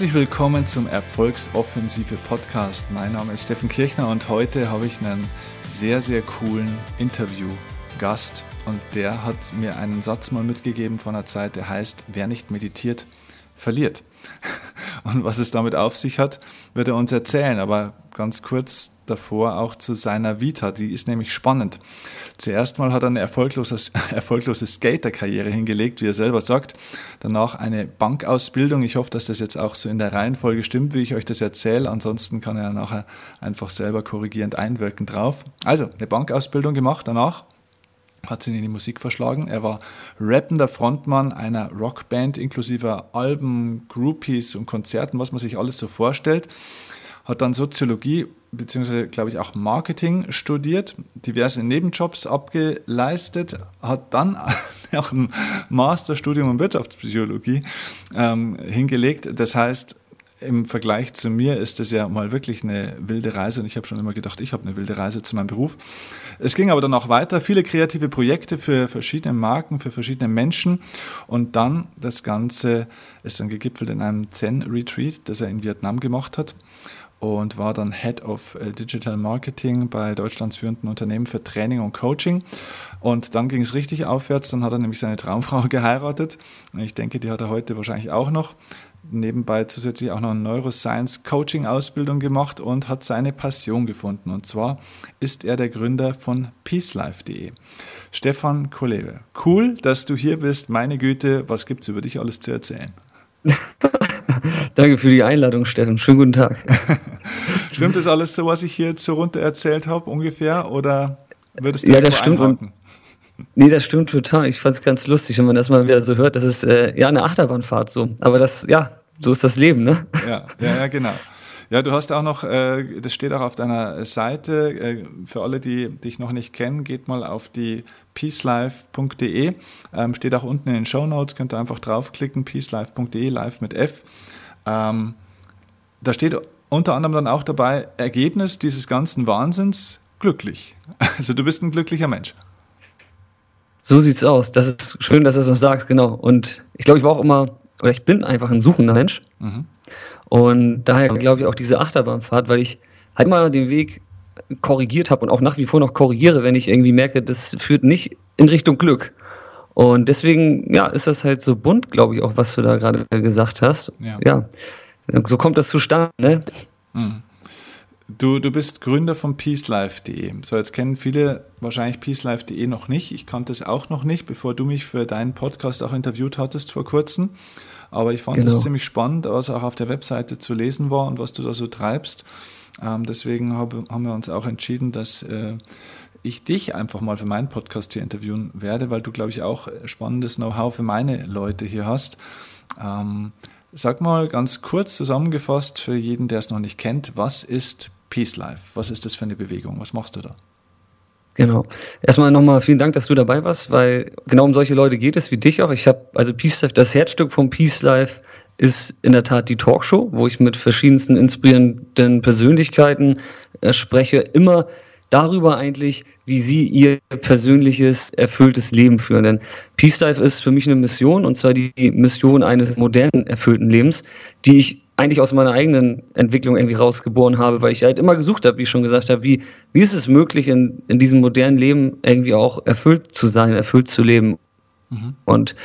Herzlich willkommen zum Erfolgsoffensive Podcast. Mein Name ist Steffen Kirchner und heute habe ich einen sehr, sehr coolen Interviewgast und der hat mir einen Satz mal mitgegeben von einer Zeit, der heißt, wer nicht meditiert, verliert. Und was es damit auf sich hat, wird er uns erzählen. Aber ganz kurz davor auch zu seiner Vita. Die ist nämlich spannend. Zuerst mal hat er eine erfolglose, erfolglose Skater-Karriere hingelegt, wie er selber sagt. Danach eine Bankausbildung. Ich hoffe, dass das jetzt auch so in der Reihenfolge stimmt, wie ich euch das erzähle. Ansonsten kann er nachher einfach selber korrigierend einwirken drauf. Also, eine Bankausbildung gemacht. Danach hat ihn in die Musik verschlagen. Er war rappender Frontmann einer Rockband inklusive Alben, Groupies und Konzerten, was man sich alles so vorstellt. Hat dann Soziologie beziehungsweise glaube ich auch Marketing studiert, diverse Nebenjobs abgeleistet, hat dann auch ein Masterstudium in Wirtschaftspsychologie ähm, hingelegt. Das heißt, im Vergleich zu mir ist das ja mal wirklich eine wilde Reise und ich habe schon immer gedacht, ich habe eine wilde Reise zu meinem Beruf. Es ging aber dann auch weiter, viele kreative Projekte für verschiedene Marken, für verschiedene Menschen und dann das Ganze ist dann gegipfelt in einem Zen-Retreat, das er in Vietnam gemacht hat und war dann Head of äh, Digital Marketing bei Deutschlands führenden Unternehmen für Training und Coaching. Und dann ging es richtig aufwärts. Dann hat er nämlich seine Traumfrau geheiratet. Ich denke, die hat er heute wahrscheinlich auch noch. Nebenbei zusätzlich auch noch eine Neuroscience Coaching Ausbildung gemacht und hat seine Passion gefunden. Und zwar ist er der Gründer von peacelife.de. Stefan Kolewe. Cool, dass du hier bist. Meine Güte, was gibt's über dich alles zu erzählen? Danke für die Einladung, Steffen. Schönen guten Tag. stimmt das alles so, was ich hier so runter erzählt habe, ungefähr? Oder würdest du Ja, das stimmt. Und, nee, das stimmt total. Ich fand es ganz lustig, wenn man das mal wieder so hört. Das ist äh, ja eine Achterbahnfahrt so. Aber das, ja, so ist das Leben, ne? Ja, ja, ja genau. Ja, du hast auch noch, äh, das steht auch auf deiner Seite, äh, für alle, die dich noch nicht kennen, geht mal auf die peacelife.de, ähm, steht auch unten in den Show Notes, könnt ihr einfach draufklicken, peacelife.de, live mit F. Ähm, da steht unter anderem dann auch dabei, Ergebnis dieses ganzen Wahnsinns, glücklich. Also du bist ein glücklicher Mensch. So sieht's aus. Das ist schön, dass du das sagst, genau. Und ich glaube, ich war auch immer, oder ich bin einfach ein suchender Mensch. Mhm. Und daher glaube ich auch diese Achterbahnfahrt, weil ich halt immer den Weg korrigiert habe und auch nach wie vor noch korrigiere, wenn ich irgendwie merke, das führt nicht in Richtung Glück. Und deswegen, ja, ist das halt so bunt, glaube ich, auch, was du da gerade gesagt hast. Ja. ja. so kommt das zustande. Ne? Mhm. Du, du bist Gründer von peacelife.de. So, jetzt kennen viele wahrscheinlich peacelife.de noch nicht. Ich kannte es auch noch nicht, bevor du mich für deinen Podcast auch interviewt hattest vor kurzem. Aber ich fand es genau. ziemlich spannend, was auch auf der Webseite zu lesen war und was du da so treibst. Ähm, deswegen hab, haben wir uns auch entschieden, dass äh, ich dich einfach mal für meinen Podcast hier interviewen werde, weil du, glaube ich, auch spannendes Know-how für meine Leute hier hast. Ähm, sag mal ganz kurz zusammengefasst für jeden, der es noch nicht kennt, was ist Peace Life? Was ist das für eine Bewegung? Was machst du da? Genau. Erstmal nochmal vielen Dank, dass du dabei warst, weil genau um solche Leute geht es, wie dich auch. Ich habe, also Peace Life, das Herzstück von Peace Life ist in der Tat die Talkshow, wo ich mit verschiedensten inspirierenden Persönlichkeiten äh, spreche. Immer darüber eigentlich, wie sie ihr persönliches, erfülltes Leben führen. Denn Peace Life ist für mich eine Mission, und zwar die Mission eines modernen, erfüllten Lebens, die ich eigentlich aus meiner eigenen Entwicklung irgendwie rausgeboren habe, weil ich halt immer gesucht habe, wie ich schon gesagt habe, wie, wie ist es möglich, in, in diesem modernen Leben irgendwie auch erfüllt zu sein, erfüllt zu leben. Mhm. Und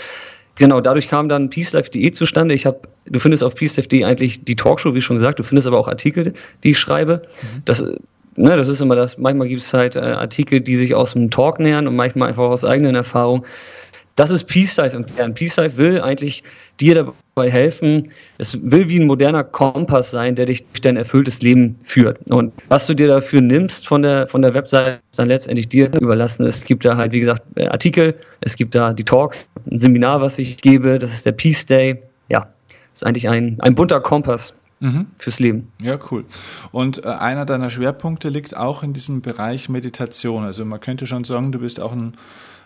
genau, dadurch kam dann peacelife.de zustande. Ich habe, du findest auf peacelife.de eigentlich die Talkshow, wie schon gesagt, du findest aber auch Artikel, die ich schreibe. Mhm. Das, ne, das ist immer das, manchmal gibt es halt äh, Artikel, die sich aus dem Talk nähern und manchmal einfach aus eigenen Erfahrungen. Das ist Peace Life im Kern. Peace Life will eigentlich dir dabei helfen. Es will wie ein moderner Kompass sein, der dich durch dein erfülltes Leben führt. Und was du dir dafür nimmst von der, von der Website, ist dann letztendlich dir überlassen. Es gibt da halt, wie gesagt, äh, Artikel, es gibt da die Talks, ein Seminar, was ich gebe, das ist der Peace Day. Ja, ist eigentlich ein, ein bunter Kompass. Mhm. Fürs Leben. Ja, cool. Und äh, einer deiner Schwerpunkte liegt auch in diesem Bereich Meditation. Also man könnte schon sagen, du bist auch ein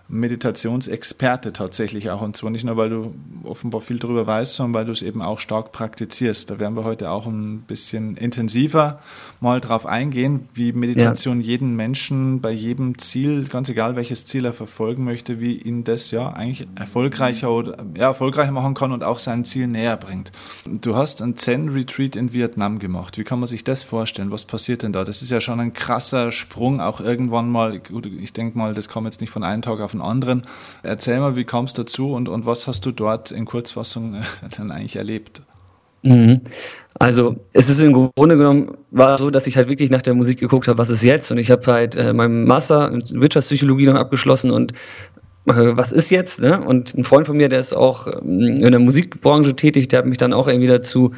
Meditationsexperte tatsächlich auch. Und zwar nicht nur, weil du offenbar viel darüber weißt, sondern weil du es eben auch stark praktizierst. Da werden wir heute auch ein bisschen intensiver mal drauf eingehen, wie Meditation ja. jeden Menschen bei jedem Ziel, ganz egal welches Ziel er verfolgen möchte, wie ihn das ja eigentlich erfolgreicher oder ja, erfolgreicher machen kann und auch sein Ziel näher bringt. Du hast ein Zen-Retreat in Vietnam gemacht. Wie kann man sich das vorstellen? Was passiert denn da? Das ist ja schon ein krasser Sprung, auch irgendwann mal, gut, ich denke mal, das kam jetzt nicht von einem Tag auf den anderen. Erzähl mal, wie kam es dazu und, und was hast du dort in Kurzfassung äh, dann eigentlich erlebt? Mhm. Also es ist im Grunde genommen war so, dass ich halt wirklich nach der Musik geguckt habe, was ist jetzt? Und ich habe halt äh, meinen Master in Wirtschaftspsychologie noch abgeschlossen und äh, was ist jetzt? Ne? Und ein Freund von mir, der ist auch ähm, in der Musikbranche tätig, der hat mich dann auch irgendwie dazu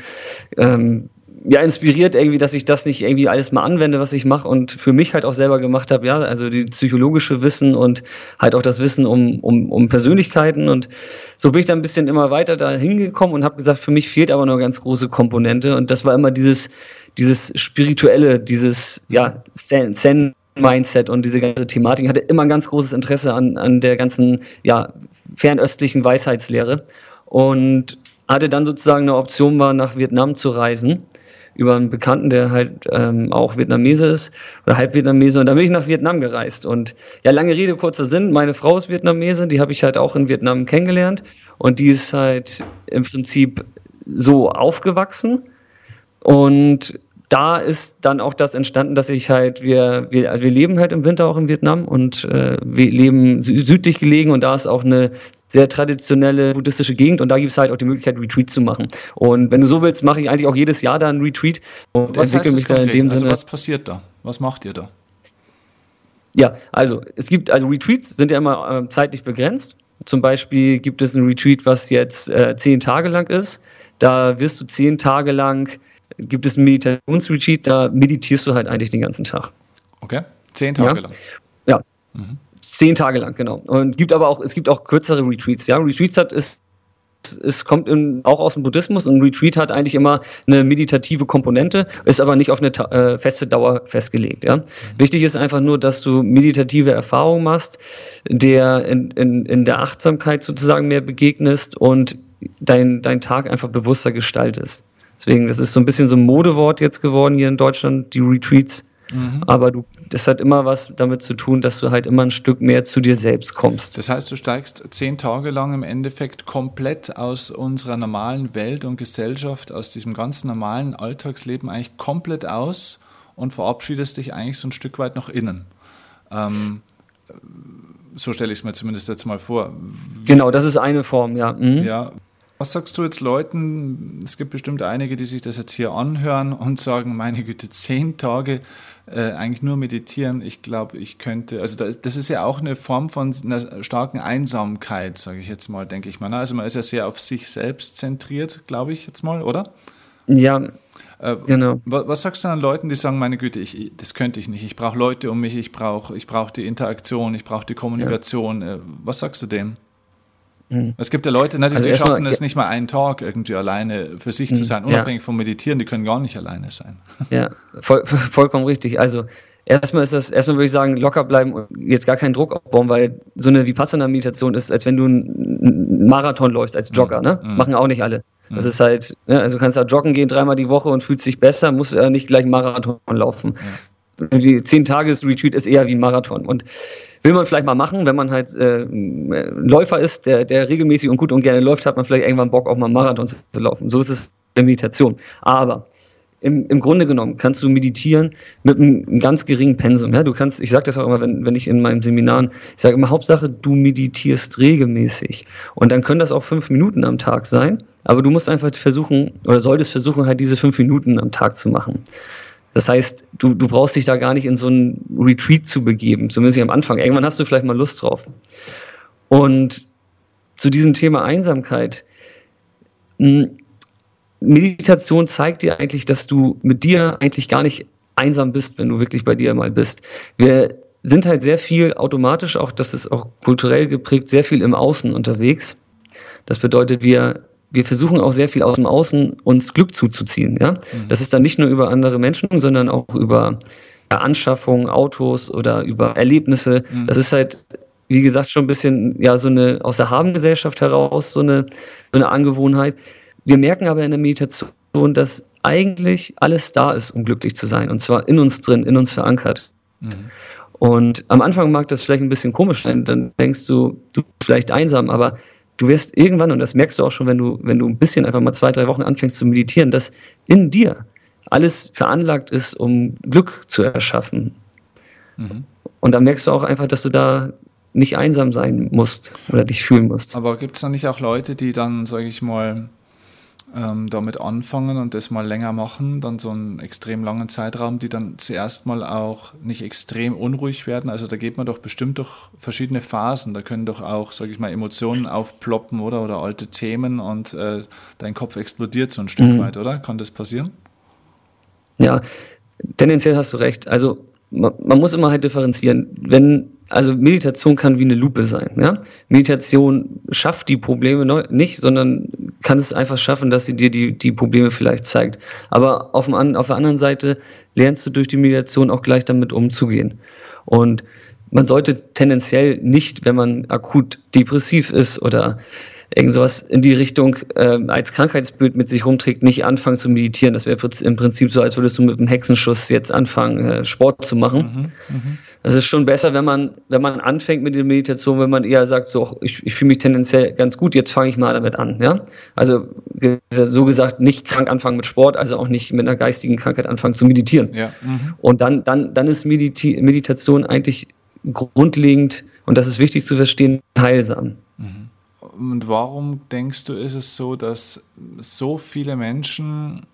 ähm, ja, inspiriert irgendwie, dass ich das nicht irgendwie alles mal anwende, was ich mache und für mich halt auch selber gemacht habe, ja, also die psychologische Wissen und halt auch das Wissen um, um, um Persönlichkeiten. Und so bin ich dann ein bisschen immer weiter da hingekommen und habe gesagt, für mich fehlt aber noch eine ganz große Komponente. Und das war immer dieses, dieses spirituelle, dieses, ja, Zen, Mindset und diese ganze Thematik. Ich hatte immer ein ganz großes Interesse an, an der ganzen, ja, fernöstlichen Weisheitslehre. Und hatte dann sozusagen eine Option war, nach Vietnam zu reisen über einen Bekannten, der halt ähm, auch Vietnamese ist oder halb Vietnamese. Und da bin ich nach Vietnam gereist. Und ja, lange Rede, kurzer Sinn. Meine Frau ist Vietnamese, die habe ich halt auch in Vietnam kennengelernt. Und die ist halt im Prinzip so aufgewachsen. Und da ist dann auch das entstanden, dass ich halt, wir, wir, also wir leben halt im Winter auch in Vietnam und äh, wir leben südlich gelegen und da ist auch eine sehr traditionelle buddhistische Gegend und da gibt es halt auch die Möglichkeit, Retreat zu machen. Und wenn du so willst, mache ich eigentlich auch jedes Jahr da einen Retreat und was entwickle mich da in dem also Sinne. Was passiert da? Was macht ihr da? Ja, also es gibt, also Retreats sind ja immer äh, zeitlich begrenzt. Zum Beispiel gibt es ein Retreat, was jetzt äh, zehn Tage lang ist. Da wirst du zehn Tage lang gibt es ein Meditationsretreat, da meditierst du halt eigentlich den ganzen Tag. Okay, zehn Tage ja? lang. Ja, mhm. zehn Tage lang, genau. Und gibt aber auch, es gibt auch kürzere Retreats. Ja, Retreats hat ist es kommt in, auch aus dem Buddhismus und Retreat hat eigentlich immer eine meditative Komponente, ist aber nicht auf eine äh, feste Dauer festgelegt. Ja? Mhm. Wichtig ist einfach nur, dass du meditative Erfahrungen machst, der in, in, in der Achtsamkeit sozusagen mehr begegnest und dein, dein Tag einfach bewusster gestaltest. Deswegen, das ist so ein bisschen so ein Modewort jetzt geworden hier in Deutschland, die Retreats. Mhm. Aber du, das hat immer was damit zu tun, dass du halt immer ein Stück mehr zu dir selbst kommst. Das heißt, du steigst zehn Tage lang im Endeffekt komplett aus unserer normalen Welt und Gesellschaft, aus diesem ganz normalen Alltagsleben eigentlich komplett aus und verabschiedest dich eigentlich so ein Stück weit nach innen. Ähm, so stelle ich es mir zumindest jetzt mal vor. Wie, genau, das ist eine Form, ja. Mhm. Ja, was sagst du jetzt Leuten? Es gibt bestimmt einige, die sich das jetzt hier anhören und sagen, meine Güte, zehn Tage äh, eigentlich nur meditieren. Ich glaube, ich könnte, also das, das, ist ja auch eine Form von einer starken Einsamkeit, sage ich jetzt mal, denke ich mal. Also man ist ja sehr auf sich selbst zentriert, glaube ich jetzt mal, oder? Ja, äh, genau. Was, was, sagst du an Leuten, die sagen, meine Güte, ich, das könnte ich nicht. Ich brauche Leute um mich, ich brauche ich brauch die Interaktion, ich brauche die Kommunikation. Ja. Äh, was sagst du denen? Mhm. Es gibt ja Leute, natürlich, also die schaffen es nicht mal einen Tag irgendwie alleine für sich zu mhm. sein, unabhängig ja. vom Meditieren, die können gar nicht alleine sein. Ja, voll, vollkommen richtig. Also erstmal ist das, erstmal würde ich sagen, locker bleiben und jetzt gar keinen Druck aufbauen, weil so eine Vipassana-Meditation ist, als wenn du einen Marathon läufst als Jogger, mhm. ne? Mhm. Machen auch nicht alle. Das ist halt, ne? also du kannst da joggen gehen dreimal die Woche und fühlst dich besser, musst ja nicht gleich Marathon laufen. Ja. Die zehn Tages Retreat ist eher wie ein Marathon und Will man vielleicht mal machen, wenn man halt äh, Läufer ist, der, der regelmäßig und gut und gerne läuft, hat man vielleicht irgendwann Bock, auch mal einen Marathon zu laufen. So ist es in Meditation. Aber im, im Grunde genommen kannst du meditieren mit einem ganz geringen Pensum. Ja, du kannst, ich sage das auch immer, wenn, wenn ich in meinen Seminaren, ich sage immer, Hauptsache, du meditierst regelmäßig. Und dann können das auch fünf Minuten am Tag sein, aber du musst einfach versuchen, oder solltest versuchen, halt diese fünf Minuten am Tag zu machen. Das heißt, du, du brauchst dich da gar nicht in so einen Retreat zu begeben, zumindest am Anfang. Irgendwann hast du vielleicht mal Lust drauf. Und zu diesem Thema Einsamkeit. Hm, Meditation zeigt dir eigentlich, dass du mit dir eigentlich gar nicht einsam bist, wenn du wirklich bei dir mal bist. Wir sind halt sehr viel automatisch, auch das ist auch kulturell geprägt, sehr viel im Außen unterwegs. Das bedeutet, wir wir versuchen auch sehr viel aus dem Außen uns Glück zuzuziehen. Ja? Mhm. Das ist dann nicht nur über andere Menschen, sondern auch über Anschaffungen, Autos oder über Erlebnisse. Mhm. Das ist halt, wie gesagt, schon ein bisschen, ja, so eine aus der Habengesellschaft heraus, so eine, so eine Angewohnheit. Wir merken aber in der Meditation, dass eigentlich alles da ist, um glücklich zu sein. Und zwar in uns drin, in uns verankert. Mhm. Und am Anfang mag das vielleicht ein bisschen komisch sein, dann denkst du, du bist vielleicht einsam, aber du wirst irgendwann, und das merkst du auch schon, wenn du, wenn du ein bisschen einfach mal zwei, drei Wochen anfängst zu meditieren, dass in dir alles veranlagt ist, um Glück zu erschaffen. Mhm. Und dann merkst du auch einfach, dass du da nicht einsam sein musst oder dich fühlen musst. Aber gibt es da nicht auch Leute, die dann, sage ich mal, ähm, damit anfangen und das mal länger machen, dann so einen extrem langen Zeitraum, die dann zuerst mal auch nicht extrem unruhig werden. Also da geht man doch bestimmt durch verschiedene Phasen. Da können doch auch, sage ich mal, Emotionen aufploppen oder oder alte Themen und äh, dein Kopf explodiert so ein Stück mhm. weit, oder? Kann das passieren? Ja, tendenziell hast du recht. Also man, man muss immer halt differenzieren. Wenn also Meditation kann wie eine Lupe sein. Ja? Meditation schafft die Probleme nicht, sondern kann es einfach schaffen, dass sie dir die, die Probleme vielleicht zeigt. Aber auf, dem, auf der anderen Seite lernst du durch die Meditation auch gleich damit umzugehen. Und man sollte tendenziell nicht, wenn man akut depressiv ist oder irgend sowas in die Richtung äh, als Krankheitsbild mit sich rumträgt, nicht anfangen zu meditieren. Das wäre im Prinzip so, als würdest du mit einem Hexenschuss jetzt anfangen, äh, Sport zu machen. Mhm, mh. Das ist schon besser, wenn man, wenn man anfängt mit der Meditation, wenn man eher sagt, so, ich, ich fühle mich tendenziell ganz gut, jetzt fange ich mal damit an. Ja? Also so gesagt, nicht krank anfangen mit Sport, also auch nicht mit einer geistigen Krankheit anfangen zu meditieren. Ja. Mhm. Und dann, dann, dann ist Mediti Meditation eigentlich grundlegend, und das ist wichtig zu verstehen, heilsam. Und warum denkst du, ist es so, dass so viele Menschen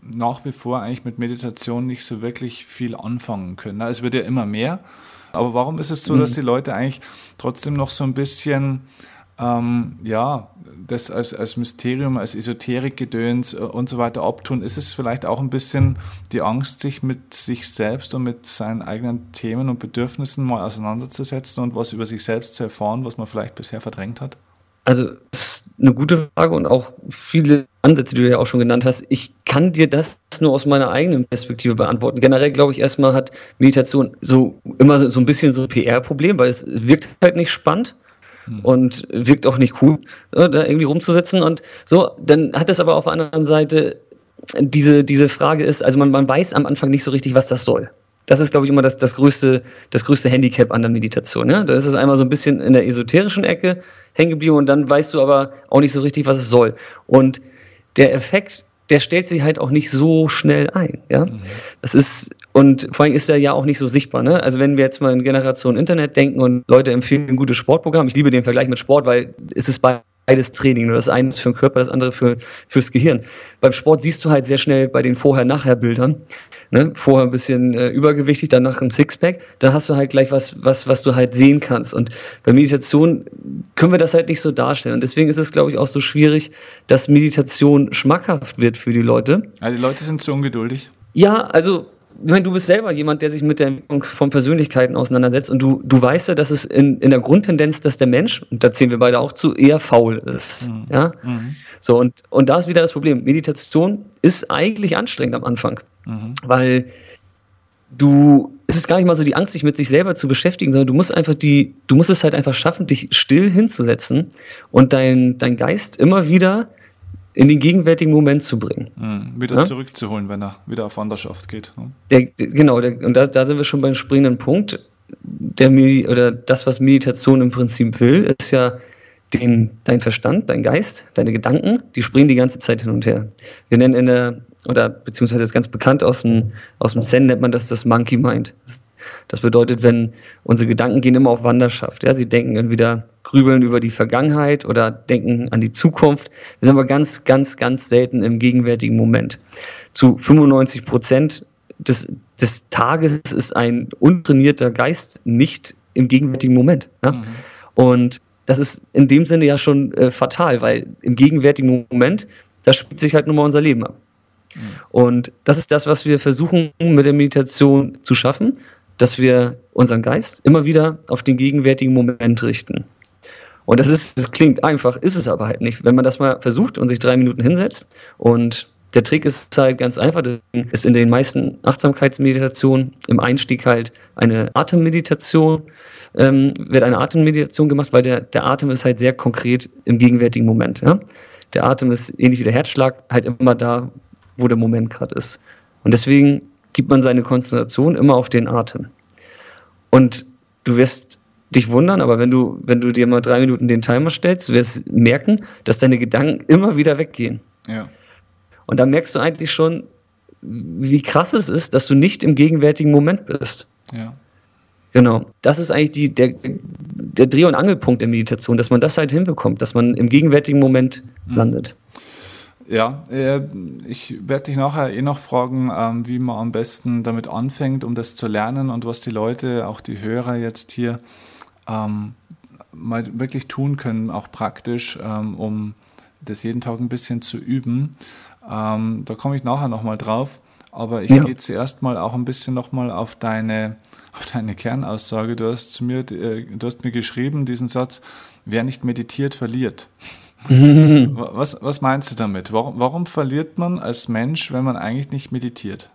nach wie vor eigentlich mit Meditation nicht so wirklich viel anfangen können? Es wird ja immer mehr. Aber warum ist es so, dass mhm. die Leute eigentlich trotzdem noch so ein bisschen, ähm, ja, das als, als Mysterium, als Esoterikgedöns äh, und so weiter abtun? Ist es vielleicht auch ein bisschen die Angst, sich mit sich selbst und mit seinen eigenen Themen und Bedürfnissen mal auseinanderzusetzen und was über sich selbst zu erfahren, was man vielleicht bisher verdrängt hat? Also, das ist eine gute Frage und auch viele Ansätze, die du ja auch schon genannt hast. Ich kann dir das nur aus meiner eigenen Perspektive beantworten. Generell glaube ich erstmal hat Meditation so immer so ein bisschen so ein PR-Problem, weil es wirkt halt nicht spannend hm. und wirkt auch nicht cool, äh, da irgendwie rumzusitzen und so. Dann hat es aber auf der anderen Seite diese, diese Frage ist, also man, man weiß am Anfang nicht so richtig, was das soll. Das ist, glaube ich, immer das, das, größte, das größte Handicap an der Meditation. Ja? Da ist es einmal so ein bisschen in der esoterischen Ecke hängen geblieben und dann weißt du aber auch nicht so richtig, was es soll. Und der Effekt, der stellt sich halt auch nicht so schnell ein. Ja? Mhm. Das ist, und vor allem ist er ja auch nicht so sichtbar. Ne? Also wenn wir jetzt mal in Generation Internet denken und Leute empfehlen ein gutes Sportprogramm, ich liebe den Vergleich mit Sport, weil es ist bei beides Training. Nur das eine ist für den Körper, das andere für, fürs Gehirn. Beim Sport siehst du halt sehr schnell bei den Vorher-Nachher-Bildern, ne? vorher ein bisschen äh, übergewichtig, danach ein Sixpack, da hast du halt gleich was, was, was du halt sehen kannst. Und bei Meditation können wir das halt nicht so darstellen. Und deswegen ist es, glaube ich, auch so schwierig, dass Meditation schmackhaft wird für die Leute. Also die Leute sind zu ungeduldig. Ja, also ich meine, du bist selber jemand, der sich mit der Entwicklung von Persönlichkeiten auseinandersetzt und du, du weißt ja, dass es in, in der Grundtendenz, dass der Mensch, und da zählen wir beide auch zu, eher faul ist. Mhm. Ja? Mhm. So, und, und da ist wieder das Problem. Meditation ist eigentlich anstrengend am Anfang, mhm. weil du, es ist gar nicht mal so die Angst, sich mit sich selber zu beschäftigen, sondern du musst einfach die, du musst es halt einfach schaffen, dich still hinzusetzen und dein, dein Geist immer wieder in den gegenwärtigen Moment zu bringen. Mhm, wieder ja? zurückzuholen, wenn er wieder auf Wanderschaft geht. Ne? Der, genau, der, und da, da sind wir schon beim springenden Punkt. Der, oder das, was Meditation im Prinzip will, ist ja den, dein Verstand, dein Geist, deine Gedanken, die springen die ganze Zeit hin und her. Wir nennen in der, oder beziehungsweise ist ganz bekannt aus dem, aus dem Zen nennt man das das Monkey Mind. Das das bedeutet, wenn unsere Gedanken gehen immer auf Wanderschaft. Ja, sie denken entweder grübeln über die Vergangenheit oder denken an die Zukunft. Wir sind aber ganz, ganz, ganz selten im gegenwärtigen Moment. Zu 95 Prozent des, des Tages ist ein untrainierter Geist nicht im gegenwärtigen Moment. Ja? Mhm. Und das ist in dem Sinne ja schon äh, fatal, weil im gegenwärtigen Moment, da spielt sich halt nur mal unser Leben ab. Mhm. Und das ist das, was wir versuchen mit der Meditation zu schaffen, dass wir unseren Geist immer wieder auf den gegenwärtigen Moment richten. Und das ist, das klingt einfach, ist es aber halt nicht. Wenn man das mal versucht und sich drei Minuten hinsetzt und Der Trick ist halt ganz einfach, ist in den meisten Achtsamkeitsmeditationen im Einstieg halt eine Atemmeditation, ähm, wird eine Atemmeditation gemacht, weil der, der Atem ist halt sehr konkret im gegenwärtigen Moment. Ja? Der Atem ist ähnlich wie der Herzschlag halt immer da, wo der Moment gerade ist. Und deswegen gibt man seine Konzentration immer auf den Atem. Und du wirst dich wundern, aber wenn du, wenn du dir mal drei Minuten den Timer stellst, du wirst merken, dass deine Gedanken immer wieder weggehen. Ja. Und da merkst du eigentlich schon, wie krass es ist, dass du nicht im gegenwärtigen Moment bist. Ja. Genau. Das ist eigentlich die, der, der Dreh- und Angelpunkt der Meditation, dass man das halt hinbekommt, dass man im gegenwärtigen Moment mhm. landet. Ja, äh, ich werde dich nachher eh noch fragen, ähm, wie man am besten damit anfängt, um das zu lernen und was die Leute, auch die Hörer jetzt hier, ähm, mal wirklich tun können, auch praktisch, ähm, um das jeden Tag ein bisschen zu üben. Ähm, da komme ich nachher nochmal drauf. Aber ich ja. gehe zuerst mal auch ein bisschen nochmal auf deine, auf deine Kernaussage. Du hast zu mir, äh, du hast mir geschrieben, diesen Satz, wer nicht meditiert, verliert. Was, was meinst du damit? Warum, warum verliert man als Mensch, wenn man eigentlich nicht meditiert?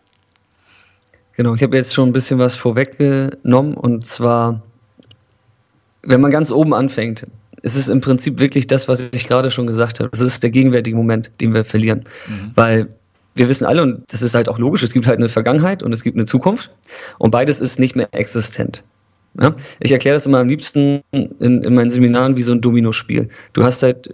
Genau, ich habe jetzt schon ein bisschen was vorweggenommen und zwar, wenn man ganz oben anfängt, es ist im Prinzip wirklich das, was ich gerade schon gesagt habe. Das ist der gegenwärtige Moment, den wir verlieren. Mhm. Weil wir wissen alle, und das ist halt auch logisch, es gibt halt eine Vergangenheit und es gibt eine Zukunft und beides ist nicht mehr existent. Ja? Ich erkläre das immer am liebsten in, in meinen Seminaren wie so ein Dominospiel. Du hast halt,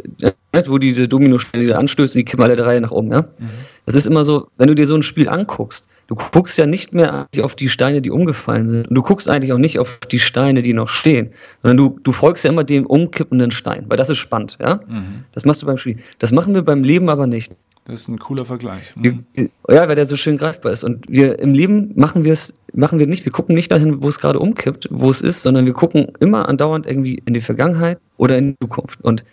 wo diese Dominosteine, die du anstößt, die kippen alle drei nach oben. Ja? Mhm. Das ist immer so, wenn du dir so ein Spiel anguckst, du guckst ja nicht mehr auf die Steine, die umgefallen sind. Und du guckst eigentlich auch nicht auf die Steine, die noch stehen, sondern du, du folgst ja immer dem umkippenden Stein, weil das ist spannend. Ja? Mhm. Das machst du beim Spiel. Das machen wir beim Leben aber nicht. Das ist ein cooler Vergleich. Mhm. Wir, ja, weil der so schön greifbar ist. Und wir im Leben machen wir es, machen wir nicht, wir gucken nicht dahin, wo es gerade umkippt, wo es ist, sondern wir gucken immer andauernd irgendwie in die Vergangenheit oder in die Zukunft. Und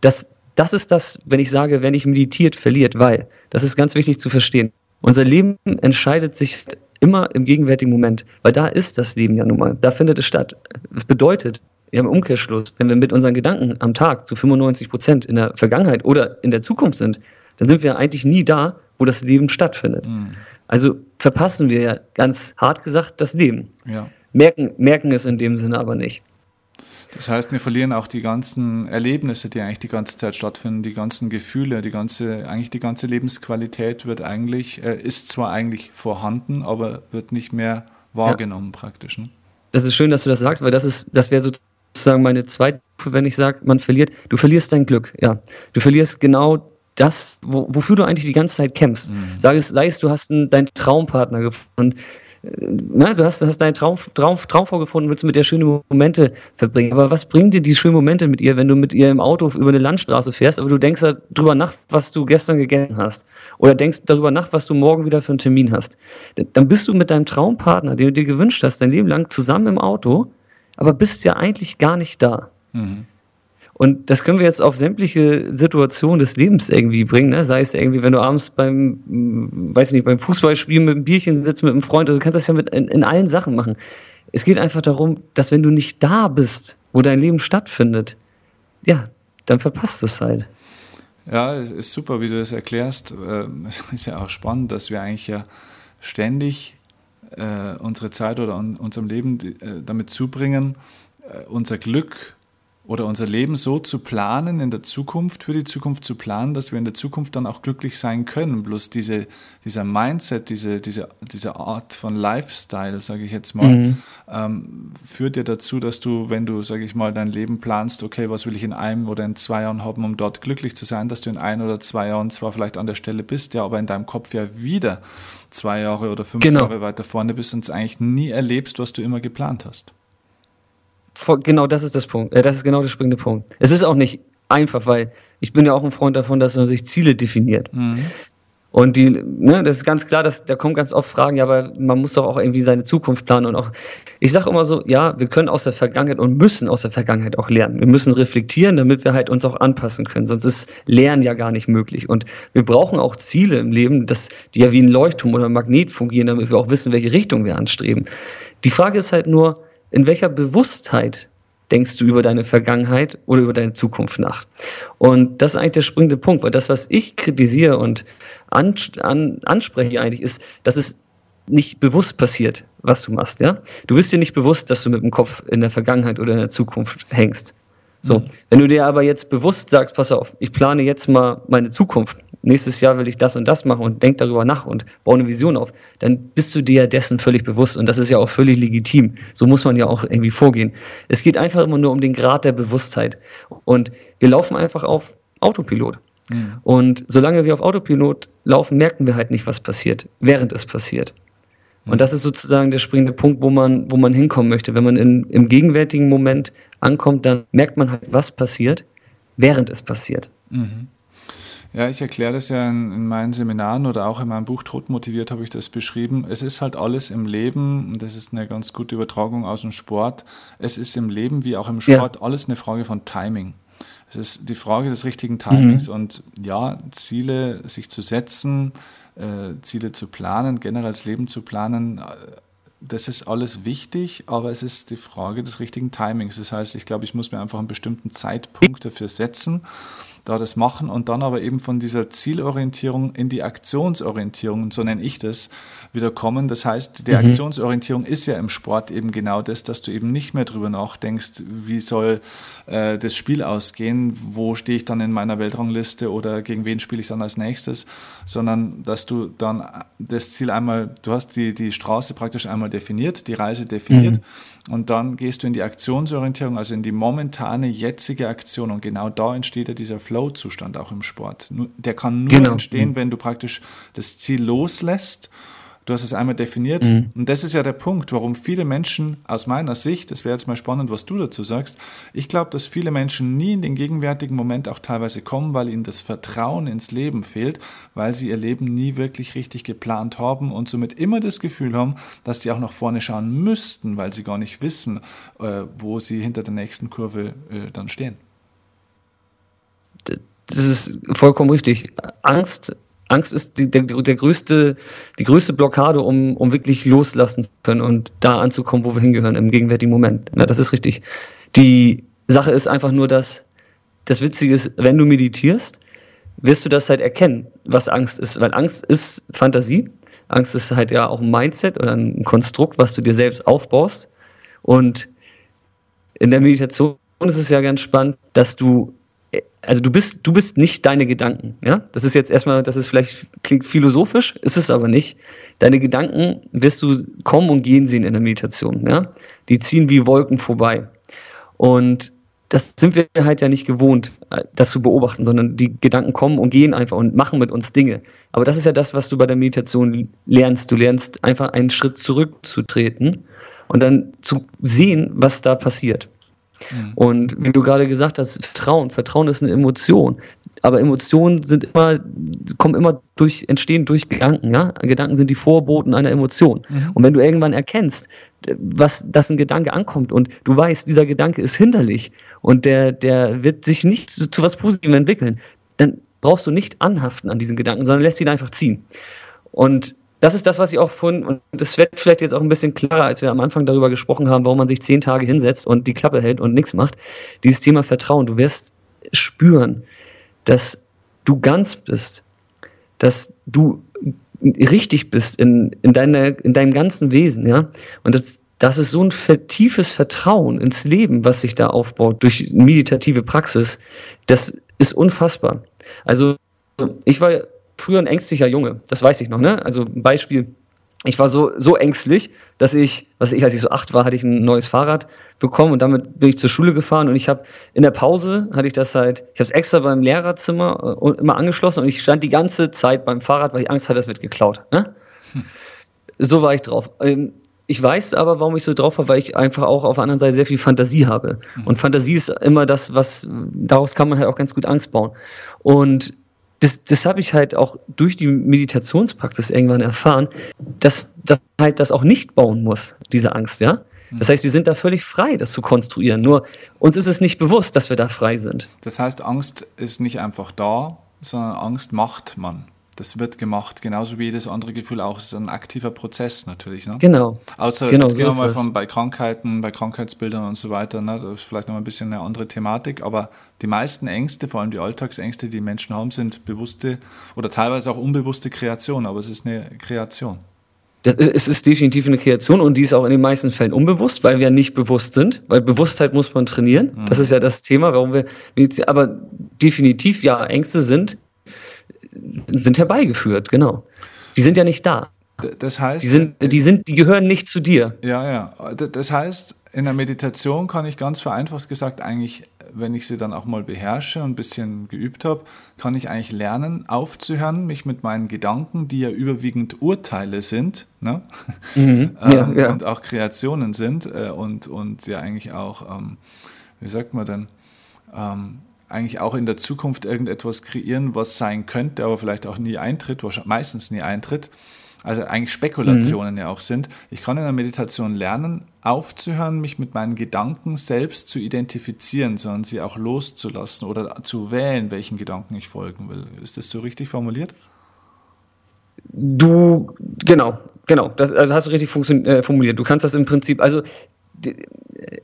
das, das ist das, wenn ich sage, wenn ich meditiert, verliert, weil, das ist ganz wichtig zu verstehen. Unser Leben entscheidet sich immer im gegenwärtigen Moment, weil da ist das Leben ja nun mal, da findet es statt. Das bedeutet, wir haben Umkehrschluss, wenn wir mit unseren Gedanken am Tag zu 95 Prozent in der Vergangenheit oder in der Zukunft sind, dann sind wir eigentlich nie da, wo das Leben stattfindet. Mhm. Also verpassen wir ja ganz hart gesagt das Leben. Ja. Merken, merken es in dem Sinne aber nicht. Das heißt, wir verlieren auch die ganzen Erlebnisse, die eigentlich die ganze Zeit stattfinden, die ganzen Gefühle, die ganze, eigentlich die ganze Lebensqualität wird eigentlich, äh, ist zwar eigentlich vorhanden, aber wird nicht mehr wahrgenommen ja. praktisch. Ne? Das ist schön, dass du das sagst, weil das ist, das wäre sozusagen meine zweite, wenn ich sage, man verliert, du verlierst dein Glück, ja. Du verlierst genau das, wo, wofür du eigentlich die ganze Zeit kämpfst. Mhm. Sei, es, sei es, du hast einen, deinen Traumpartner gefunden, ne, du hast, hast deine Traum, Traum, Traumfrau gefunden, willst mit ihr schöne Momente verbringen. Aber was bringen dir die schönen Momente mit ihr, wenn du mit ihr im Auto über eine Landstraße fährst, aber du denkst darüber nach, was du gestern gegessen hast? Oder denkst darüber nach, was du morgen wieder für einen Termin hast? Dann bist du mit deinem Traumpartner, den du dir gewünscht hast, dein Leben lang zusammen im Auto, aber bist ja eigentlich gar nicht da. Mhm. Und das können wir jetzt auf sämtliche Situationen des Lebens irgendwie bringen, ne? sei es irgendwie, wenn du abends beim, hm, weiß nicht, beim Fußballspielen mit einem Bierchen sitzt mit einem Freund, also du kannst das ja mit in, in allen Sachen machen. Es geht einfach darum, dass wenn du nicht da bist, wo dein Leben stattfindet, ja, dann verpasst es halt. Ja, es ist super, wie du das erklärst. Ähm, ist ja auch spannend, dass wir eigentlich ja ständig äh, unsere Zeit oder unserem Leben äh, damit zubringen, äh, unser Glück oder unser Leben so zu planen, in der Zukunft, für die Zukunft zu planen, dass wir in der Zukunft dann auch glücklich sein können. Bloß diese, dieser Mindset, diese, diese, diese Art von Lifestyle, sage ich jetzt mal, mhm. ähm, führt ja dazu, dass du, wenn du, sage ich mal, dein Leben planst, okay, was will ich in einem oder in zwei Jahren haben, um dort glücklich zu sein, dass du in ein oder zwei Jahren zwar vielleicht an der Stelle bist, ja, aber in deinem Kopf ja wieder zwei Jahre oder fünf genau. Jahre weiter vorne bist und es eigentlich nie erlebst, was du immer geplant hast genau das ist das Punkt. Äh, das ist genau der springende Punkt. Es ist auch nicht einfach, weil ich bin ja auch ein Freund davon, dass man sich Ziele definiert. Mhm. Und die, ne, das ist ganz klar, dass da kommen ganz oft Fragen, ja, aber man muss doch auch irgendwie seine Zukunft planen und auch, ich sage immer so, ja, wir können aus der Vergangenheit und müssen aus der Vergangenheit auch lernen. Wir müssen reflektieren, damit wir halt uns auch anpassen können. Sonst ist Lernen ja gar nicht möglich. Und wir brauchen auch Ziele im Leben, dass die ja wie ein Leuchtturm oder ein Magnet fungieren, damit wir auch wissen, welche Richtung wir anstreben. Die Frage ist halt nur, in welcher Bewusstheit denkst du über deine Vergangenheit oder über deine Zukunft nach? Und das ist eigentlich der springende Punkt, weil das, was ich kritisiere und an, an, anspreche eigentlich, ist, dass es nicht bewusst passiert, was du machst, ja. Du bist dir nicht bewusst, dass du mit dem Kopf in der Vergangenheit oder in der Zukunft hängst. So, mhm. wenn du dir aber jetzt bewusst sagst, pass auf, ich plane jetzt mal meine Zukunft. Nächstes Jahr will ich das und das machen und denk darüber nach und baue eine Vision auf, dann bist du dir dessen völlig bewusst und das ist ja auch völlig legitim. So muss man ja auch irgendwie vorgehen. Es geht einfach immer nur um den Grad der Bewusstheit und wir laufen einfach auf Autopilot. Mhm. Und solange wir auf Autopilot laufen, merken wir halt nicht, was passiert, während es passiert. Und das ist sozusagen der springende Punkt, wo man, wo man hinkommen möchte. Wenn man in, im gegenwärtigen Moment ankommt, dann merkt man halt, was passiert, während es passiert. Mhm. Ja, ich erkläre das ja in, in, meinen Seminaren oder auch in meinem Buch Tod motiviert habe ich das beschrieben. Es ist halt alles im Leben, und das ist eine ganz gute Übertragung aus dem Sport. Es ist im Leben wie auch im Sport ja. alles eine Frage von Timing. Es ist die Frage des richtigen Timings mhm. und ja, Ziele sich zu setzen, äh, Ziele zu planen, generell das Leben zu planen, äh, das ist alles wichtig, aber es ist die Frage des richtigen Timings. Das heißt, ich glaube, ich muss mir einfach einen bestimmten Zeitpunkt dafür setzen da das machen und dann aber eben von dieser Zielorientierung in die Aktionsorientierung, so nenne ich das, wieder kommen. Das heißt, die mhm. Aktionsorientierung ist ja im Sport eben genau das, dass du eben nicht mehr drüber nachdenkst, wie soll äh, das Spiel ausgehen, wo stehe ich dann in meiner Weltrangliste oder gegen wen spiele ich dann als nächstes, sondern dass du dann das Ziel einmal, du hast die, die Straße praktisch einmal definiert, die Reise definiert. Mhm und dann gehst du in die Aktionsorientierung, also in die momentane, jetzige Aktion. Und genau da entsteht ja dieser Flow-Zustand auch im Sport. Der kann nur genau. entstehen, mhm. wenn du praktisch das Ziel loslässt Du hast es einmal definiert. Mhm. Und das ist ja der Punkt, warum viele Menschen aus meiner Sicht, das wäre jetzt mal spannend, was du dazu sagst, ich glaube, dass viele Menschen nie in den gegenwärtigen Moment auch teilweise kommen, weil ihnen das Vertrauen ins Leben fehlt, weil sie ihr Leben nie wirklich richtig geplant haben und somit immer das Gefühl haben, dass sie auch nach vorne schauen müssten, weil sie gar nicht wissen, äh, wo sie hinter der nächsten Kurve äh, dann stehen. Das ist vollkommen richtig. Angst Angst ist die, der, der größte, die größte Blockade, um, um wirklich loslassen zu können und da anzukommen, wo wir hingehören, im gegenwärtigen Moment. Ja, das ist richtig. Die Sache ist einfach nur, dass das Witzige ist, wenn du meditierst, wirst du das halt erkennen, was Angst ist. Weil Angst ist Fantasie. Angst ist halt ja auch ein Mindset oder ein Konstrukt, was du dir selbst aufbaust. Und in der Meditation ist es ja ganz spannend, dass du also du bist, du bist nicht deine Gedanken, ja. Das ist jetzt erstmal, das ist vielleicht klingt philosophisch, ist es aber nicht. Deine Gedanken wirst du kommen und gehen sehen in der Meditation, ja. Die ziehen wie Wolken vorbei. Und das sind wir halt ja nicht gewohnt, das zu beobachten, sondern die Gedanken kommen und gehen einfach und machen mit uns Dinge. Aber das ist ja das, was du bei der Meditation lernst. Du lernst einfach einen Schritt zurückzutreten und dann zu sehen, was da passiert. Mhm. Und wie du gerade gesagt hast, Vertrauen. Vertrauen ist eine Emotion. Aber Emotionen sind immer, kommen immer durch, entstehen durch Gedanken, ja. Gedanken sind die Vorboten einer Emotion. Mhm. Und wenn du irgendwann erkennst, was, dass ein Gedanke ankommt und du weißt, dieser Gedanke ist hinderlich und der, der wird sich nicht zu, zu was Positivem entwickeln, dann brauchst du nicht anhaften an diesen Gedanken, sondern lässt ihn einfach ziehen. Und das ist das, was ich auch von, und das wird vielleicht jetzt auch ein bisschen klarer, als wir am Anfang darüber gesprochen haben, warum man sich zehn Tage hinsetzt und die Klappe hält und nichts macht. Dieses Thema Vertrauen. Du wirst spüren, dass du ganz bist, dass du richtig bist in, in, deiner, in deinem ganzen Wesen, ja. Und das, das ist so ein tiefes Vertrauen ins Leben, was sich da aufbaut durch meditative Praxis. Das ist unfassbar. Also, ich war früher ein ängstlicher Junge, das weiß ich noch, ne? Also ein Beispiel, ich war so, so ängstlich, dass ich, was ich, als ich so acht war, hatte ich ein neues Fahrrad bekommen und damit bin ich zur Schule gefahren und ich habe in der Pause hatte ich das halt, ich habe es extra beim Lehrerzimmer äh, immer angeschlossen und ich stand die ganze Zeit beim Fahrrad, weil ich Angst hatte, das wird geklaut. Ne? Hm. So war ich drauf. Ähm, ich weiß aber, warum ich so drauf war, weil ich einfach auch auf der anderen Seite sehr viel Fantasie habe. Mhm. Und Fantasie ist immer das, was, daraus kann man halt auch ganz gut Angst bauen. Und das, das habe ich halt auch durch die Meditationspraxis irgendwann erfahren, dass, dass halt das auch nicht bauen muss, diese Angst, ja. Das heißt, wir sind da völlig frei, das zu konstruieren. Nur uns ist es nicht bewusst, dass wir da frei sind. Das heißt, Angst ist nicht einfach da, sondern Angst macht man. Das wird gemacht, genauso wie jedes andere Gefühl auch. Es ist ein aktiver Prozess natürlich. Ne? Genau. Außer genau, jetzt gehen wir mal von, bei Krankheiten, bei Krankheitsbildern und so weiter. Ne? Das ist vielleicht noch ein bisschen eine andere Thematik, aber die meisten Ängste, vor allem die Alltagsängste, die Menschen haben, sind bewusste oder teilweise auch unbewusste Kreation, aber es ist eine Kreation. Das ist, es ist definitiv eine Kreation und die ist auch in den meisten Fällen unbewusst, weil wir nicht bewusst sind, weil Bewusstheit muss man trainieren. Mhm. Das ist ja das Thema, warum wir, aber definitiv, ja, Ängste sind sind herbeigeführt, genau. Die sind ja nicht da. Das heißt, die sind, die sind, die gehören nicht zu dir. Ja, ja. Das heißt, in der Meditation kann ich ganz vereinfacht gesagt eigentlich, wenn ich sie dann auch mal beherrsche und ein bisschen geübt habe, kann ich eigentlich lernen, aufzuhören, mich mit meinen Gedanken, die ja überwiegend Urteile sind, ne? Mhm, ja, ähm, ja. und auch Kreationen sind äh, und, und ja eigentlich auch, ähm, wie sagt man denn, ähm, eigentlich auch in der Zukunft irgendetwas kreieren, was sein könnte, aber vielleicht auch nie eintritt, meistens nie eintritt. Also eigentlich Spekulationen mhm. ja auch sind. Ich kann in der Meditation lernen, aufzuhören, mich mit meinen Gedanken selbst zu identifizieren, sondern sie auch loszulassen oder zu wählen, welchen Gedanken ich folgen will. Ist das so richtig formuliert? Du, genau, genau, das also hast du richtig äh, formuliert. Du kannst das im Prinzip, also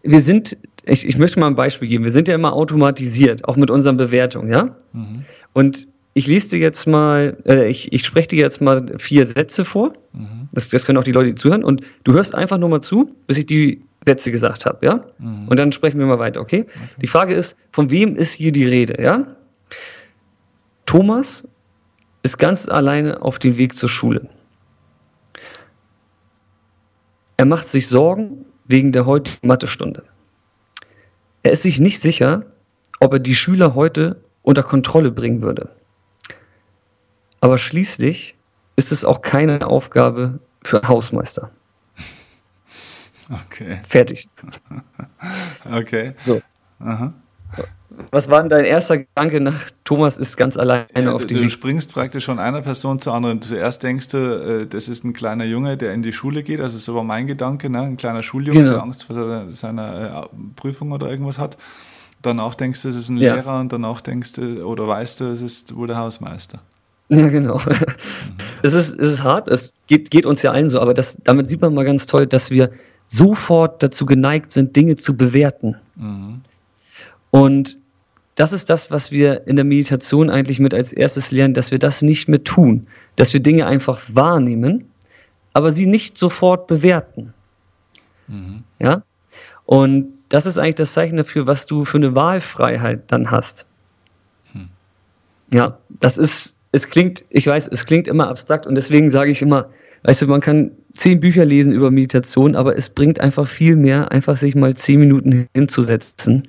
wir sind, ich, ich möchte mal ein Beispiel geben, wir sind ja immer automatisiert, auch mit unseren Bewertungen, ja? Mhm. Und ich lese dir jetzt mal, äh, ich, ich spreche dir jetzt mal vier Sätze vor. Mhm. Das, das können auch die Leute, die zuhören. Und du hörst einfach nur mal zu, bis ich die Sätze gesagt habe, ja? Mhm. Und dann sprechen wir mal weiter, okay? okay? Die Frage ist, von wem ist hier die Rede, ja? Thomas ist ganz alleine auf dem Weg zur Schule. Er macht sich Sorgen wegen der heutigen Mathestunde. Er ist sich nicht sicher, ob er die Schüler heute unter Kontrolle bringen würde. Aber schließlich ist es auch keine Aufgabe für einen Hausmeister. Okay. Fertig. Okay. So. Aha. Was war denn dein erster Gedanke nach Thomas ist ganz alleine ja, auf dem Du springst praktisch von einer Person zur anderen. Zuerst denkst du, äh, das ist ein kleiner Junge, der in die Schule geht. Also so war mein Gedanke, ne? ein kleiner Schuljunge, genau. der Angst vor seiner äh, Prüfung oder irgendwas hat. Danach denkst du, es ist ein ja. Lehrer und danach denkst du oder weißt du, es ist wohl der Hausmeister. Ja, genau. Mhm. Es, ist, es ist hart, es geht, geht uns ja allen so, aber das, damit sieht man mal ganz toll, dass wir sofort dazu geneigt sind, Dinge zu bewerten. Mhm. Und das ist das, was wir in der Meditation eigentlich mit als erstes lernen, dass wir das nicht mehr tun, dass wir Dinge einfach wahrnehmen, aber sie nicht sofort bewerten. Mhm. Ja? Und das ist eigentlich das Zeichen dafür, was du für eine Wahlfreiheit dann hast. Hm. Ja, das ist, es klingt, ich weiß, es klingt immer abstrakt und deswegen sage ich immer, weißt du, man kann zehn Bücher lesen über Meditation, aber es bringt einfach viel mehr, einfach sich mal zehn Minuten hinzusetzen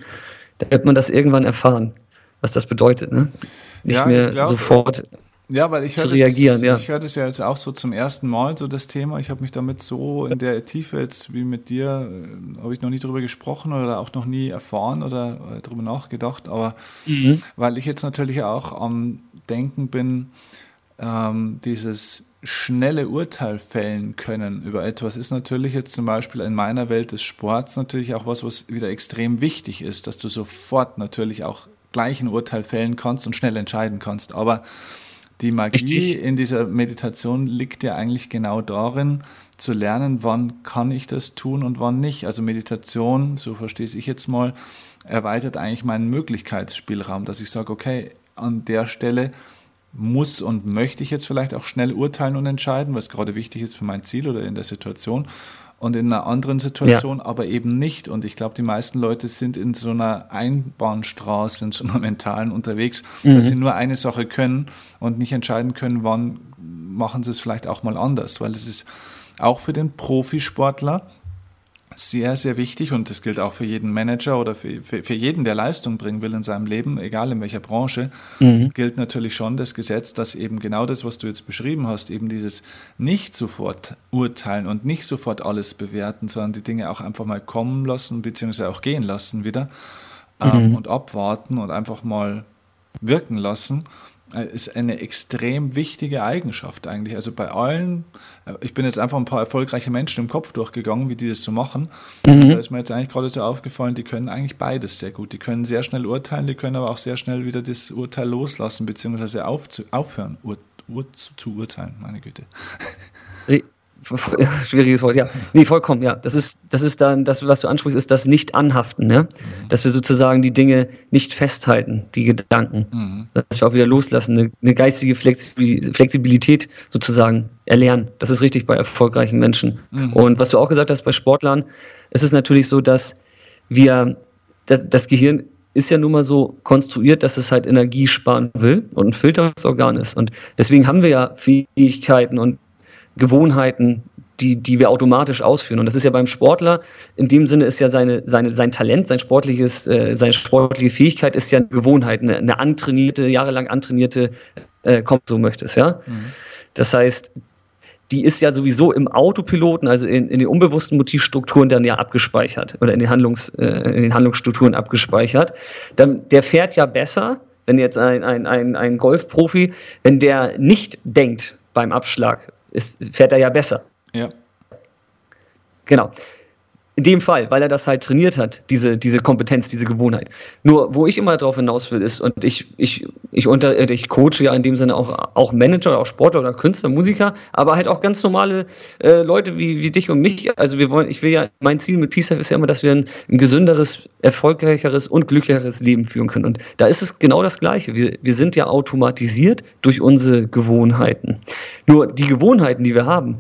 da wird man das irgendwann erfahren, was das bedeutet. Ne? Nicht ja, mehr glaub, sofort ja, weil ich zu reagieren. Ja. Ich höre das ja jetzt auch so zum ersten Mal, so das Thema. Ich habe mich damit so in der Tiefe jetzt wie mit dir, äh, habe ich noch nie darüber gesprochen oder auch noch nie erfahren oder äh, darüber nachgedacht. Aber mhm. weil ich jetzt natürlich auch am Denken bin, ähm, dieses schnelle Urteil fällen können über etwas ist natürlich jetzt zum Beispiel in meiner Welt des Sports natürlich auch was, was wieder extrem wichtig ist, dass du sofort natürlich auch gleich ein Urteil fällen kannst und schnell entscheiden kannst. Aber die Magie Richtig. in dieser Meditation liegt ja eigentlich genau darin, zu lernen, wann kann ich das tun und wann nicht. Also Meditation, so verstehe ich jetzt mal, erweitert eigentlich meinen Möglichkeitsspielraum, dass ich sage, okay, an der Stelle muss und möchte ich jetzt vielleicht auch schnell urteilen und entscheiden, was gerade wichtig ist für mein Ziel oder in der Situation. Und in einer anderen Situation ja. aber eben nicht. Und ich glaube, die meisten Leute sind in so einer Einbahnstraße, in so einer mentalen unterwegs, mhm. dass sie nur eine Sache können und nicht entscheiden können, wann machen sie es vielleicht auch mal anders. Weil es ist auch für den Profisportler sehr, sehr wichtig und das gilt auch für jeden Manager oder für, für, für jeden, der Leistung bringen will in seinem Leben, egal in welcher Branche, mhm. gilt natürlich schon das Gesetz, dass eben genau das, was du jetzt beschrieben hast, eben dieses nicht sofort urteilen und nicht sofort alles bewerten, sondern die Dinge auch einfach mal kommen lassen, beziehungsweise auch gehen lassen wieder ähm, mhm. und abwarten und einfach mal wirken lassen ist eine extrem wichtige Eigenschaft eigentlich. Also bei allen, äh, ich bin jetzt einfach ein paar erfolgreiche Menschen im Kopf durchgegangen, wie die das so machen. Mhm. Da ist mir jetzt eigentlich gerade so aufgefallen, die können eigentlich beides sehr gut. Die können sehr schnell urteilen, die können aber auch sehr schnell wieder das Urteil loslassen, beziehungsweise auf, aufhören, ur, zu, zu urteilen, meine Güte. schwieriges Wort, ja. Nee, vollkommen, ja. Das ist, das ist dann, das, was du ansprichst, ist das Nicht-Anhaften, ne? Mhm. Dass wir sozusagen die Dinge nicht festhalten, die Gedanken. Mhm. Dass wir auch wieder loslassen, eine, eine geistige Flexibilität sozusagen erlernen. Das ist richtig bei erfolgreichen Menschen. Mhm. Und was du auch gesagt hast bei Sportlern, ist es natürlich so, dass wir, das, das Gehirn ist ja nun mal so konstruiert, dass es halt Energie sparen will und ein Filterungsorgan ist. Und deswegen haben wir ja Fähigkeiten und Gewohnheiten, die, die wir automatisch ausführen. Und das ist ja beim Sportler, in dem Sinne ist ja seine, seine, sein Talent, sein sportliches, äh, seine sportliche Fähigkeit ist ja eine Gewohnheit, eine, eine antrainierte, jahrelang antrainierte, äh, kommt so möchtest, ja. Mhm. Das heißt, die ist ja sowieso im Autopiloten, also in, in den unbewussten Motivstrukturen dann ja abgespeichert oder in den, Handlungs, äh, in den Handlungsstrukturen abgespeichert. Dann, der fährt ja besser, wenn jetzt ein, ein, ein, ein Golfprofi, wenn der nicht denkt beim Abschlag, ist, fährt er ja besser. Ja. Genau. In dem Fall, weil er das halt trainiert hat, diese, diese Kompetenz, diese Gewohnheit. Nur, wo ich immer drauf hinaus will, ist, und ich, ich, ich, unter, äh, ich coache ja in dem Sinne auch, auch Manager, auch Sportler oder Künstler, Musiker, aber halt auch ganz normale äh, Leute wie, wie dich und mich. Also wir wollen, ich will ja, mein Ziel mit Peace Life ist ja immer, dass wir ein, ein gesünderes, erfolgreicheres und glücklicheres Leben führen können. Und da ist es genau das Gleiche. Wir, wir sind ja automatisiert durch unsere Gewohnheiten. Nur die Gewohnheiten, die wir haben,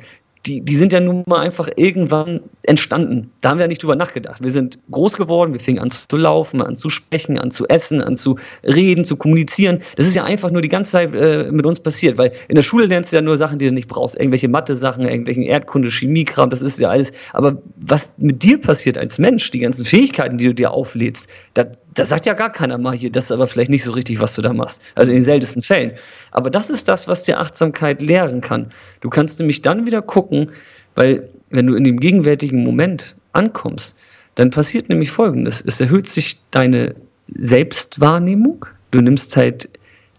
die, die sind ja nun mal einfach irgendwann entstanden. Da haben wir ja nicht drüber nachgedacht. Wir sind groß geworden, wir fingen an zu laufen, an zu sprechen, an zu essen, an zu reden, zu kommunizieren. Das ist ja einfach nur die ganze Zeit äh, mit uns passiert, weil in der Schule lernst du ja nur Sachen, die du nicht brauchst. Irgendwelche Mathe-Sachen, irgendwelchen Erdkunde, Chemiekram, das ist ja alles. Aber was mit dir passiert als Mensch, die ganzen Fähigkeiten, die du dir auflädst, da, da sagt ja gar keiner mal hier, das ist aber vielleicht nicht so richtig, was du da machst. Also in den seltensten Fällen. Aber das ist das, was dir Achtsamkeit lehren kann. Du kannst nämlich dann wieder gucken, weil wenn du in dem gegenwärtigen Moment ankommst, dann passiert nämlich Folgendes. Es erhöht sich deine Selbstwahrnehmung. Du nimmst halt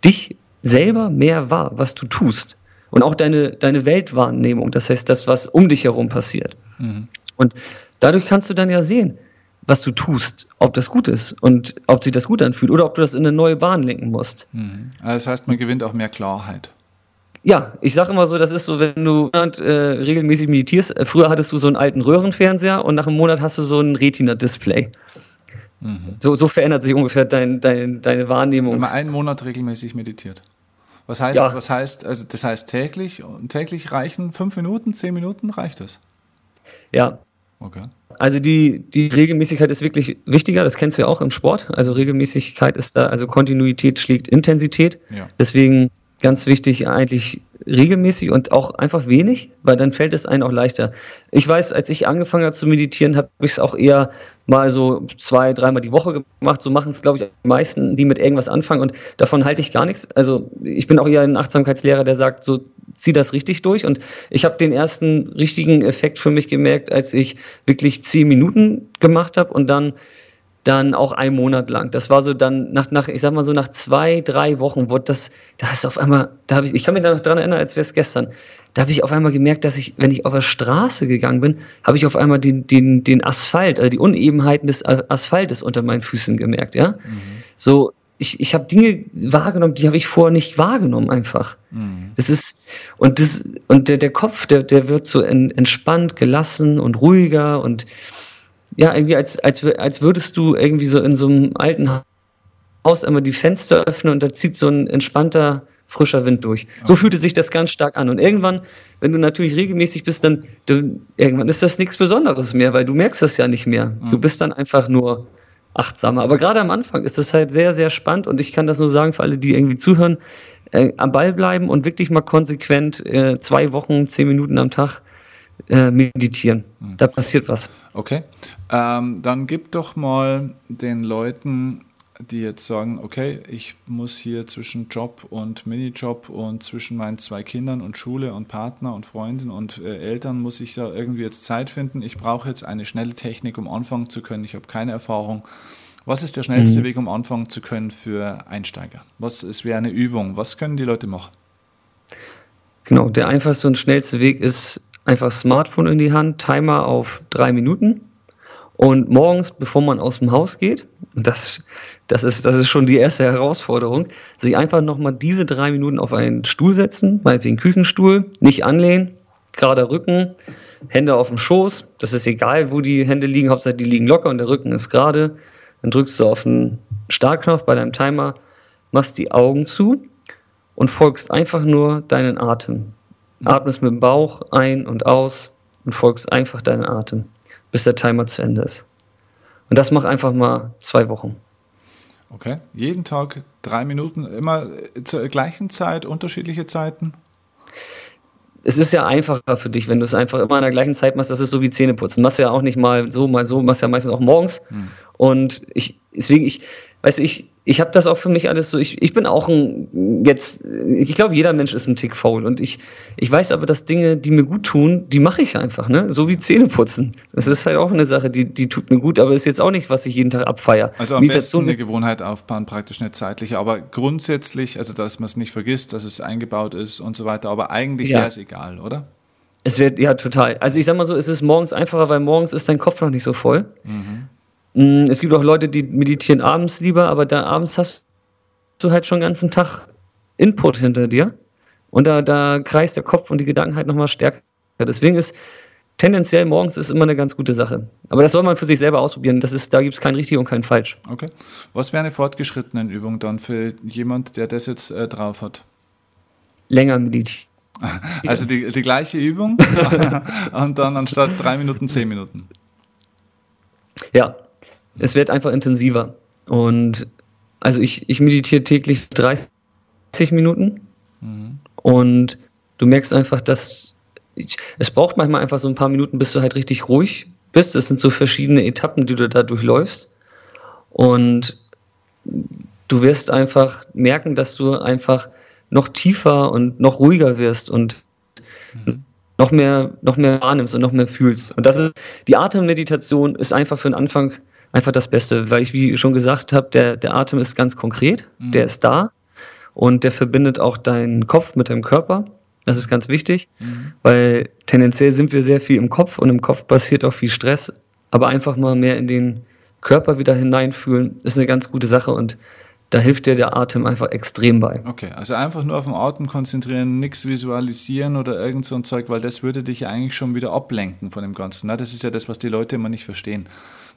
dich selber mehr wahr, was du tust. Und auch deine, deine Weltwahrnehmung, das heißt das, was um dich herum passiert. Mhm. Und dadurch kannst du dann ja sehen, was du tust, ob das gut ist und ob sich das gut anfühlt oder ob du das in eine neue Bahn lenken musst. Mhm. Also das heißt, man gewinnt auch mehr Klarheit. Ja, ich sage immer so, das ist so, wenn du äh, regelmäßig meditierst. Äh, früher hattest du so einen alten Röhrenfernseher und nach einem Monat hast du so ein Retina-Display. Mhm. So, so verändert sich ungefähr dein, dein, deine Wahrnehmung. Wenn man einen Monat regelmäßig meditiert. Was heißt, ja. was heißt, also das heißt täglich und täglich reichen fünf Minuten, zehn Minuten, reicht das? Ja. Okay. Also die, die Regelmäßigkeit ist wirklich wichtiger, das kennst du ja auch im Sport. Also Regelmäßigkeit ist da, also Kontinuität schlägt Intensität. Ja. Deswegen ganz wichtig eigentlich regelmäßig und auch einfach wenig, weil dann fällt es einem auch leichter. Ich weiß, als ich angefangen habe zu meditieren, habe ich es auch eher mal so zwei, dreimal die Woche gemacht. So machen es, glaube ich, die meisten, die mit irgendwas anfangen und davon halte ich gar nichts. Also ich bin auch eher ein Achtsamkeitslehrer, der sagt, so zieh das richtig durch und ich habe den ersten richtigen Effekt für mich gemerkt, als ich wirklich zehn Minuten gemacht habe und dann dann auch einen Monat lang. Das war so dann nach, nach ich sag mal so nach zwei, drei Wochen wurde das, da ist auf einmal, da habe ich, ich kann mich da noch dran erinnern, als wäre es gestern, da habe ich auf einmal gemerkt, dass ich, wenn ich auf der Straße gegangen bin, habe ich auf einmal den, den, den Asphalt, also die Unebenheiten des Asphaltes unter meinen Füßen gemerkt, ja. Mhm. So, ich, ich habe Dinge wahrgenommen, die habe ich vorher nicht wahrgenommen einfach. Mhm. Das ist, und das, und der, der Kopf, der, der wird so entspannt, gelassen und ruhiger und ja, irgendwie als, als, als würdest du irgendwie so in so einem alten Haus einmal die Fenster öffnen und da zieht so ein entspannter, frischer Wind durch. Okay. So fühlte sich das ganz stark an. Und irgendwann, wenn du natürlich regelmäßig bist, dann du, irgendwann ist das nichts Besonderes mehr, weil du merkst das ja nicht mehr. Mhm. Du bist dann einfach nur achtsamer. Aber gerade am Anfang ist das halt sehr, sehr spannend und ich kann das nur sagen für alle, die irgendwie zuhören, äh, am Ball bleiben und wirklich mal konsequent äh, zwei Wochen, zehn Minuten am Tag äh, meditieren. Mhm. Da passiert was. Okay. Ähm, dann gib doch mal den Leuten, die jetzt sagen, okay, ich muss hier zwischen Job und Minijob und zwischen meinen zwei Kindern und Schule und Partner und Freundin und äh, Eltern muss ich da irgendwie jetzt Zeit finden. Ich brauche jetzt eine schnelle Technik, um anfangen zu können. Ich habe keine Erfahrung. Was ist der schnellste mhm. Weg, um anfangen zu können für Einsteiger? Was ist wäre eine Übung? Was können die Leute machen? Genau, der einfachste und schnellste Weg ist einfach Smartphone in die Hand, Timer auf drei Minuten Und morgens, bevor man aus dem Haus geht, das, das, ist, das ist schon die erste Herausforderung, sich einfach nochmal diese drei Minuten auf einen Stuhl setzen, meinetwegen Küchenstuhl, nicht anlehnen, gerader Rücken, Hände auf dem Schoß, das ist egal, wo die Hände liegen, Hauptsache die liegen locker und der Rücken ist gerade. Dann drückst du auf den Startknopf bei deinem Timer, machst die Augen zu und folgst einfach nur deinen Atem. Atmest mit dem Bauch ein und aus und folgst einfach deinen Atem bis der Timer zu Ende ist. Und das mach einfach mal zwei Wochen. Okay. Jeden Tag drei Minuten, immer zur gleichen Zeit, unterschiedliche Zeiten? Es ist ja einfacher für dich, wenn du es einfach immer in der gleichen Zeit machst. Das ist so wie Zähneputzen. Machst ja auch nicht mal so, mal so, machst ja meistens auch morgens. Hm. Und ich, deswegen, ich, weißt du, ich, ich habe das auch für mich alles so, ich, ich bin auch ein, jetzt, ich glaube, jeder Mensch ist ein Tick faul und ich, ich weiß aber, dass Dinge, die mir gut tun, die mache ich einfach, ne? So wie Zähne putzen. Das ist halt auch eine Sache, die, die tut mir gut, aber ist jetzt auch nicht, was ich jeden Tag abfeier. Also am Meditation besten eine Gewohnheit aufbauen, praktisch nicht zeitlich, aber grundsätzlich, also dass man es nicht vergisst, dass es eingebaut ist und so weiter, aber eigentlich ja. wäre es egal, oder? Es wird, ja, total. Also ich sag mal so, es ist morgens einfacher, weil morgens ist dein Kopf noch nicht so voll. Mhm. Mm, es gibt auch Leute, die meditieren abends lieber, aber da abends hast du halt schon den ganzen Tag Input hinter dir. Und da, da kreist der Kopf und die Gedanken halt nochmal stärker. Deswegen ist tendenziell morgens ist immer eine ganz gute Sache. Aber das soll man für sich selber ausprobieren. Das ist, da gibt es kein richtig und kein falsch. Okay. Was wäre eine fortgeschrittene Übung dann für jemand, der das jetzt äh, drauf hat? Länger meditieren. Also die, die gleiche Übung und dann anstatt drei Minuten zehn Minuten. Ja, es wird einfach intensiver. Und also ich, ich meditiere täglich 30 Minuten mhm. und du merkst einfach, dass ich, es braucht manchmal einfach so ein paar Minuten, bis du halt richtig ruhig bist. Es sind so verschiedene Etappen, die du da durchläufst. Und du wirst einfach merken, dass du einfach noch tiefer und noch ruhiger wirst und mhm. noch mehr, noch mehr wahrnimmst und noch mehr fühlst. Und das ist, die Atemmeditation ist einfach für den Anfang einfach das Beste, weil ich, wie schon gesagt habe, der, der Atem ist ganz konkret, mhm. der ist da und der verbindet auch deinen Kopf mit deinem Körper. Das ist ganz wichtig, mhm. weil tendenziell sind wir sehr viel im Kopf und im Kopf passiert auch viel Stress, aber einfach mal mehr in den Körper wieder hineinfühlen, ist eine ganz gute Sache und da hilft dir der Atem einfach extrem bei. Okay, also einfach nur auf den Atem konzentrieren, nichts visualisieren oder irgend so ein Zeug, weil das würde dich ja eigentlich schon wieder ablenken von dem Ganzen. Na, das ist ja das, was die Leute immer nicht verstehen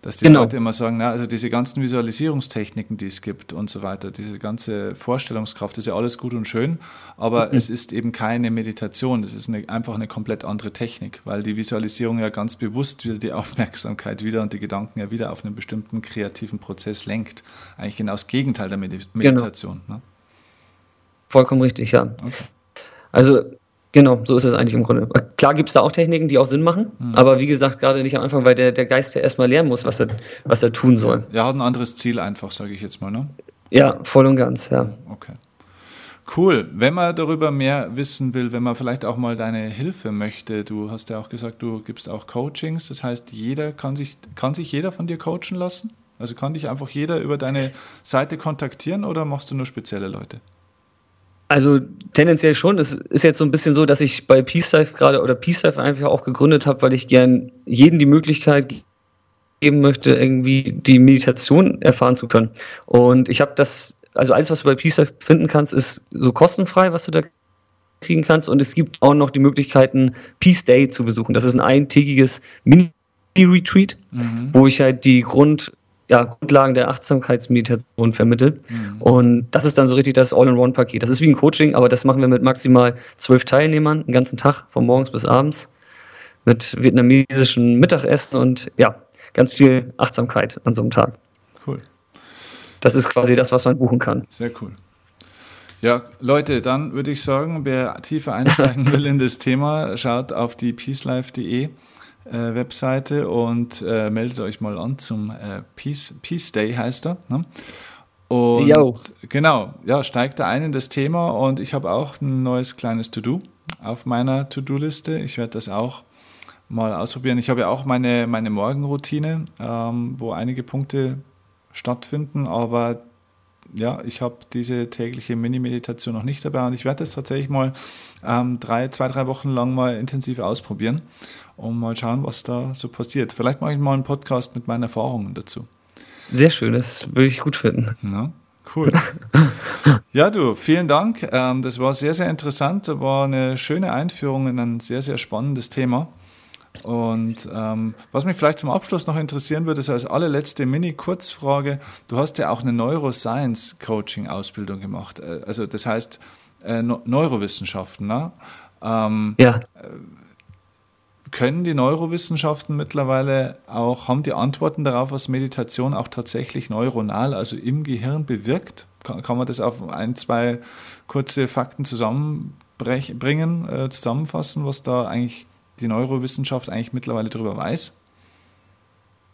dass die genau. Leute immer sagen, na, also diese ganzen Visualisierungstechniken, die es gibt und so weiter, diese ganze Vorstellungskraft, ist ja alles gut und schön, aber mhm. es ist eben keine Meditation, es ist eine, einfach eine komplett andere Technik, weil die Visualisierung ja ganz bewusst wieder die Aufmerksamkeit wieder und die Gedanken ja wieder auf einen bestimmten kreativen Prozess lenkt. Eigentlich genau das Gegenteil der Medi genau. Meditation. Genau. Ne? Vollkommen richtig, ja. Okay. Also Genau, so ist es eigentlich im Grunde. Klar gibt es da auch Techniken, die auch Sinn machen, mhm. aber wie gesagt, gerade nicht am Anfang, weil der, der Geist ja erstmal lernen muss, was er, was er tun soll. Er hat ein anderes Ziel einfach, sage ich jetzt mal, ne? Ja, voll und ganz, ja. Okay. Cool. Wenn man darüber mehr wissen will, wenn man vielleicht auch mal deine Hilfe möchte, du hast ja auch gesagt, du gibst auch Coachings, das heißt, jeder kann sich, kann sich jeder von dir coachen lassen? Also kann dich einfach jeder über deine Seite kontaktieren oder machst du nur spezielle Leute? Also tendenziell schon. Es ist jetzt so ein bisschen so, dass ich bei Peace Life gerade oder Peace Life einfach auch gegründet habe, weil ich gern jedem die Möglichkeit geben möchte, irgendwie die Meditation erfahren zu können. Und ich habe das, also alles, was du bei Peace Life finden kannst, ist so kostenfrei, was du da kriegen kannst. Und es gibt auch noch die Möglichkeiten, Peace Day zu besuchen. Das ist ein eintägiges Mini-Retreat, mhm. wo ich halt die Grund ja, Grundlagen der Achtsamkeitsmeditation vermittelt. Mhm. Und das ist dann so richtig das All-in-One-Paket. Das ist wie ein Coaching, aber das machen wir mit maximal zwölf Teilnehmern, den ganzen Tag, von morgens bis abends, mit vietnamesischen Mittagessen und ja, ganz viel Achtsamkeit an so einem Tag. Cool. Das ist quasi das, was man buchen kann. Sehr cool. Ja, Leute, dann würde ich sagen, wer tiefer einsteigen will in das Thema, schaut auf die peacelife.de äh, Webseite und äh, meldet euch mal an zum äh, Peace, Peace Day heißt er. Ne? Und Yo. genau, ja, steigt da ein in das Thema und ich habe auch ein neues kleines To-Do auf meiner To-Do-Liste. Ich werde das auch mal ausprobieren. Ich habe ja auch meine, meine Morgenroutine, ähm, wo einige Punkte stattfinden, aber ja, ich habe diese tägliche Mini-Meditation noch nicht dabei und ich werde das tatsächlich mal ähm, drei, zwei, drei Wochen lang mal intensiv ausprobieren und mal schauen, was da so passiert. Vielleicht mache ich mal einen Podcast mit meinen Erfahrungen dazu. Sehr schön, das würde ich gut finden. Ja, cool. ja, du, vielen Dank. Ähm, das war sehr, sehr interessant. Das war eine schöne Einführung in ein sehr, sehr spannendes Thema. Und ähm, was mich vielleicht zum Abschluss noch interessieren würde, ist als allerletzte Mini-Kurzfrage. Du hast ja auch eine Neuroscience-Coaching-Ausbildung gemacht. Äh, also das heißt äh, Neurowissenschaften. Ne? Ähm, ja. Können die Neurowissenschaften mittlerweile auch, haben die Antworten darauf, was Meditation auch tatsächlich neuronal, also im Gehirn bewirkt? Kann, kann man das auf ein, zwei kurze Fakten zusammenbringen, äh, zusammenfassen, was da eigentlich die Neurowissenschaft eigentlich mittlerweile darüber weiß?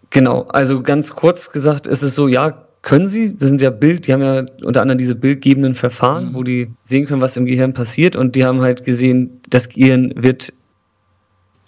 Genau, also ganz kurz gesagt ist es so, ja, können sie, das sind ja Bild, die haben ja unter anderem diese bildgebenden Verfahren, mhm. wo die sehen können, was im Gehirn passiert und die haben halt gesehen, das Gehirn wird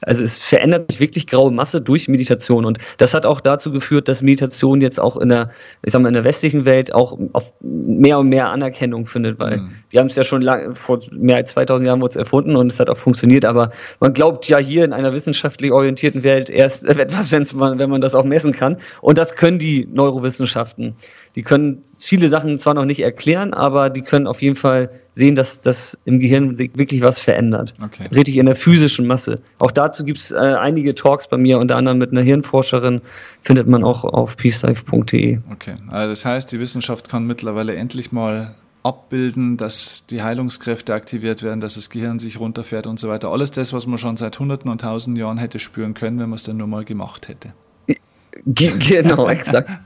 also es verändert sich wirklich graue Masse durch Meditation und das hat auch dazu geführt, dass Meditation jetzt auch in der, ich sag mal, in der westlichen Welt auch auf mehr und mehr Anerkennung findet, weil mhm. die haben es ja schon lang, vor mehr als 2000 Jahren wurde es erfunden und es hat auch funktioniert, aber man glaubt ja hier in einer wissenschaftlich orientierten Welt erst etwas, man, wenn man das auch messen kann und das können die Neurowissenschaften. Die können viele Sachen zwar noch nicht erklären, aber die können auf jeden Fall sehen, dass das im Gehirn sich wirklich was verändert. Okay. Richtig in der physischen Masse. Auch dazu gibt es äh, einige Talks bei mir, unter anderem mit einer Hirnforscherin, findet man auch auf peacelife.de. Okay, also das heißt, die Wissenschaft kann mittlerweile endlich mal abbilden, dass die Heilungskräfte aktiviert werden, dass das Gehirn sich runterfährt und so weiter. Alles das, was man schon seit Hunderten und Tausenden Jahren hätte spüren können, wenn man es dann nur mal gemacht hätte. Genau, exakt.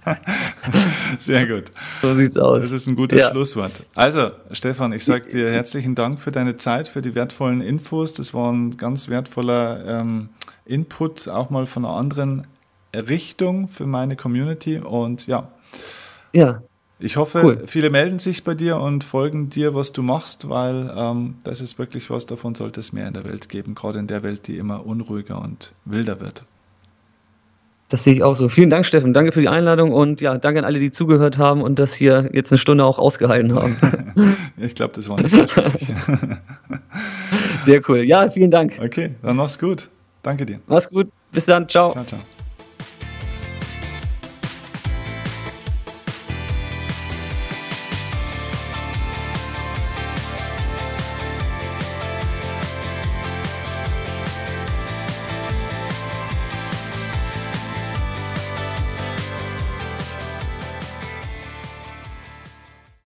Sehr gut. So sieht's aus. Das ist ein gutes ja. Schlusswort. Also, Stefan, ich sage dir herzlichen Dank für deine Zeit, für die wertvollen Infos. Das war ein ganz wertvoller ähm, Input, auch mal von einer anderen Richtung für meine Community. Und ja. Ja. Ich hoffe, cool. viele melden sich bei dir und folgen dir, was du machst, weil ähm, das ist wirklich was, davon sollte es mehr in der Welt geben, gerade in der Welt, die immer unruhiger und wilder wird. Das sehe ich auch so. Vielen Dank, Steffen. Danke für die Einladung und ja, danke an alle, die zugehört haben und das hier jetzt eine Stunde auch ausgehalten haben. ich glaube, das war nicht sehr schwierig. sehr cool. Ja, vielen Dank. Okay, dann mach's gut. Danke dir. Mach's gut. Bis dann. Ciao. Ciao, ciao.